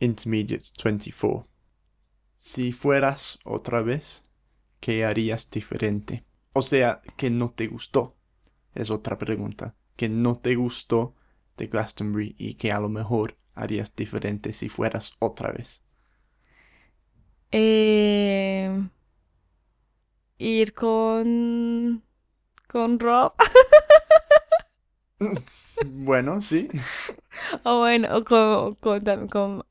Intermediate 24. Si fueras otra vez, ¿qué harías diferente? O sea, ¿qué no te gustó? Es otra pregunta. ¿Qué no te gustó de Glastonbury y que a lo mejor harías diferente si fueras otra vez? Eh, ir con con Rob. bueno, sí. o bueno, con, con, con,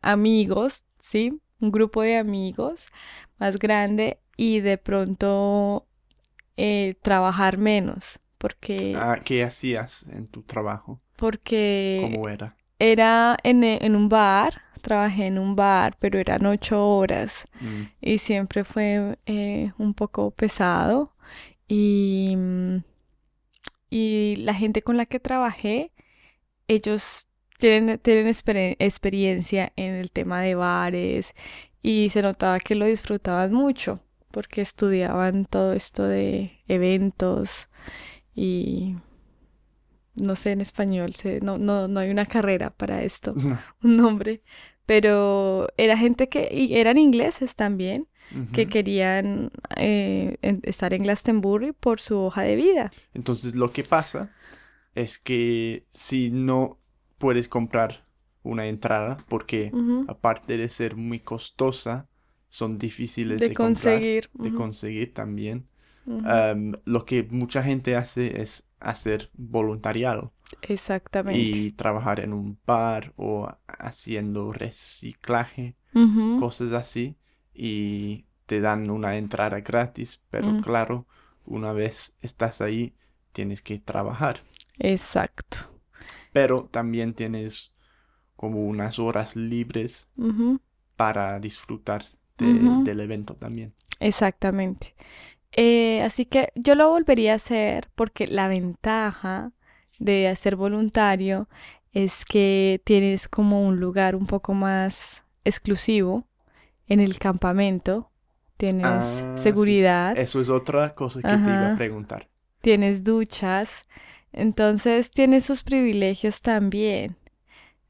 amigos, ¿sí? Un grupo de amigos más grande y de pronto eh, trabajar menos. Porque. Ah, ¿Qué hacías en tu trabajo? Porque. ¿Cómo era? Era en, en un bar, trabajé en un bar, pero eran ocho horas mm. y siempre fue eh, un poco pesado y, y la gente con la que trabajé, ellos tienen, tienen experiencia en el tema de bares y se notaba que lo disfrutaban mucho porque estudiaban todo esto de eventos y no sé en español, no, no, no hay una carrera para esto, un nombre, pero era gente que y eran ingleses también que querían eh, estar en Glastonbury por su hoja de vida. Entonces lo que pasa es que si no puedes comprar una entrada, porque aparte de ser muy costosa, son difíciles de, conseguir. de conseguir también. lo que mucha gente hace es hacer voluntariado. Exactamente. Y trabajar en un bar o haciendo reciclaje, cosas así y te dan una entrada gratis, pero mm. claro, una vez estás ahí, tienes que trabajar. Exacto. Pero también tienes como unas horas libres para disfrutar del evento también. Exactamente. Eh, así que yo lo volvería a hacer porque la ventaja de hacer voluntario es que tienes como un lugar un poco más exclusivo en el campamento, tienes ah, seguridad. Eso es otra cosa que te iba a preguntar. Tienes duchas, entonces tienes sus privilegios también.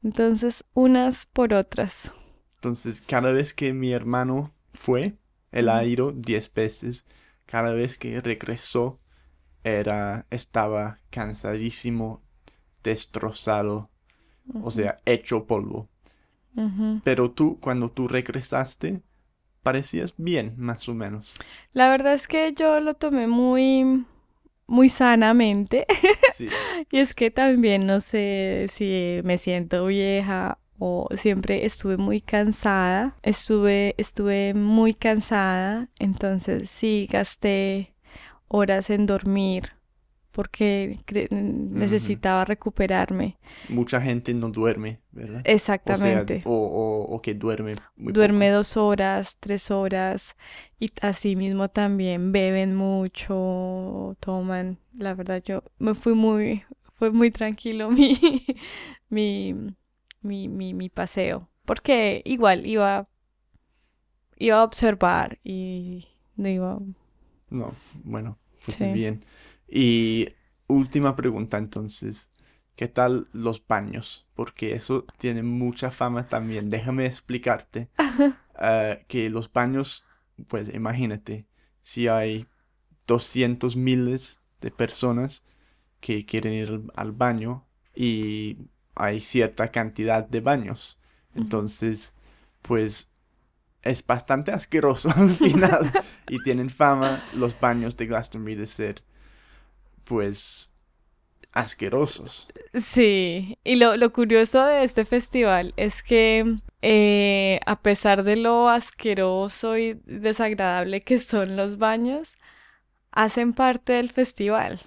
Entonces, unas por otras. Entonces, cada vez que mi hermano fue, él ha ido diez veces. Cada vez que regresó, era, estaba cansadísimo, destrozado, o sea, hecho polvo. Pero tú, cuando tú regresaste, parecías bien, más o menos. La verdad es que yo lo tomé muy, muy sanamente. y es que también no sé si me siento vieja o siempre estuve muy cansada. Estuve, estuve muy cansada. Entonces sí gasté horas en dormir porque necesitaba recuperarme. Mucha gente no duerme, ¿verdad? Exactamente. O, que duerme. duerme dos horas, tres horas y así mismo también beben mucho, toman. La verdad yo me fui muy, fue muy tranquilo mi, mi, mi, mi, mi paseo. Porque igual iba, iba a observar y no iba... No, bueno, pues muy bien. Y última pregunta entonces, ¿qué tal los baños? Porque eso tiene mucha fama también. Déjame explicarte eh, que los baños, pues imagínate, si hay 200 miles de personas que quieren ir al, baño y hay cierta cantidad de baños. Entonces, pues es bastante asqueroso al final. y tienen fama los baños de Glastonbury de ser pues asquerosos. Sí, y lo, lo curioso de este festival es que eh, a pesar de lo asqueroso y desagradable que son los baños, hacen parte del festival.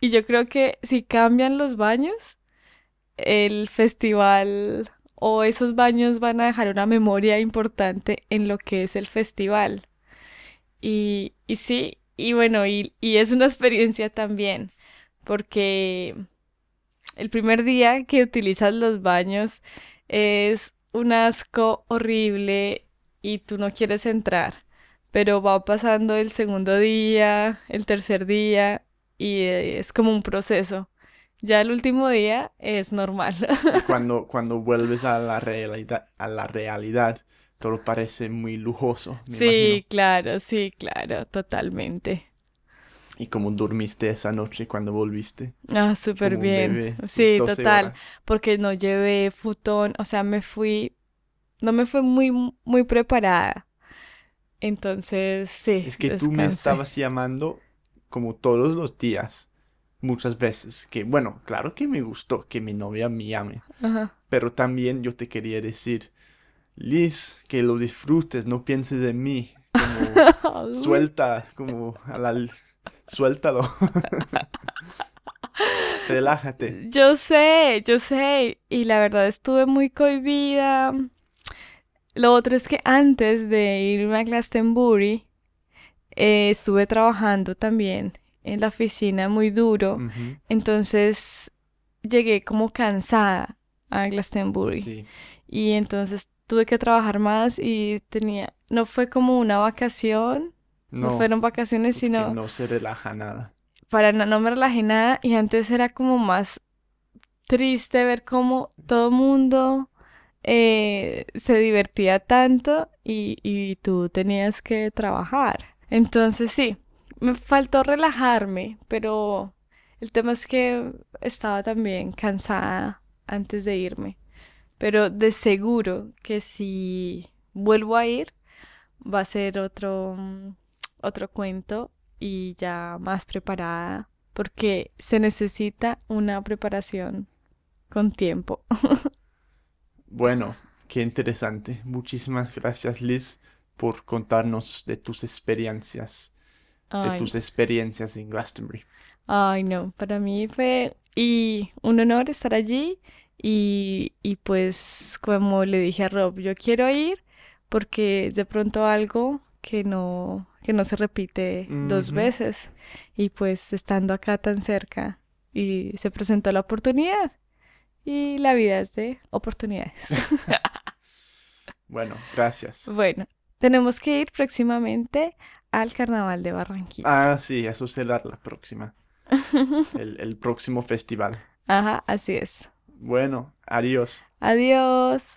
Y yo creo que si cambian los baños, el festival o esos baños van a dejar una memoria importante en lo que es el festival. Y, y sí, y bueno, y, es una experiencia también, porque el primer día que utilizas los baños es un asco horrible y tú no quieres entrar, pero va pasando el segundo día, el tercer día y es como un proceso Ya el último día es normal. cuando, cuando vuelves a la realidad, a la realidad, todo parece muy lujoso. sí, claro, sí, claro, totalmente. ¿Y cómo dormiste esa noche cuando volviste? Ah, súper bien. sí, total. Porque no llevé futón, o sea, me fui, no me fue muy, muy preparada. Entonces, sí. Es que tú me estabas llamando como todos los días, muchas veces, que bueno, claro que me gustó que mi novia me llame, pero también yo te quería decir, Liz, que lo disfrutes, no pienses en mí, como suelta, como a la Suéltalo. Relájate. Yo sé, yo sé. Y la verdad estuve muy cohibida. Lo otro es que antes de irme a Glastonbury, eh, estuve trabajando también en la oficina muy duro. Entonces llegué como cansada a Glastonbury. Y entonces tuve que trabajar más y tenía, no fue como una vacación, no, fueron vacaciones, sino... No se relaja nada. Para no, no me relajé nada y antes era como más triste ver cómo todo mundo eh, se divertía tanto y, y tú tenías que trabajar. Entonces sí, me faltó relajarme, pero el tema es que estaba también cansada antes de irme. Pero de seguro que si vuelvo a ir, va a ser otro, otro cuento y ya más preparada porque se necesita una preparación con tiempo. bueno, qué interesante. Muchísimas gracias Liz por contarnos de tus experiencias, de tus experiencias en Glastonbury. Ay, no, para mí fue y un honor estar allí y, y pues como le dije a Rob, yo quiero ir porque de pronto algo que no que no se repite dos veces. Y pues estando acá tan cerca y se presentó la oportunidad. Y la vida es de oportunidades. bueno, gracias. Bueno, tenemos que ir próximamente al Carnaval de Barranquilla. Ah, sí, eso será la próxima. el, el próximo festival. Ajá, así es. Bueno, adiós. Adiós.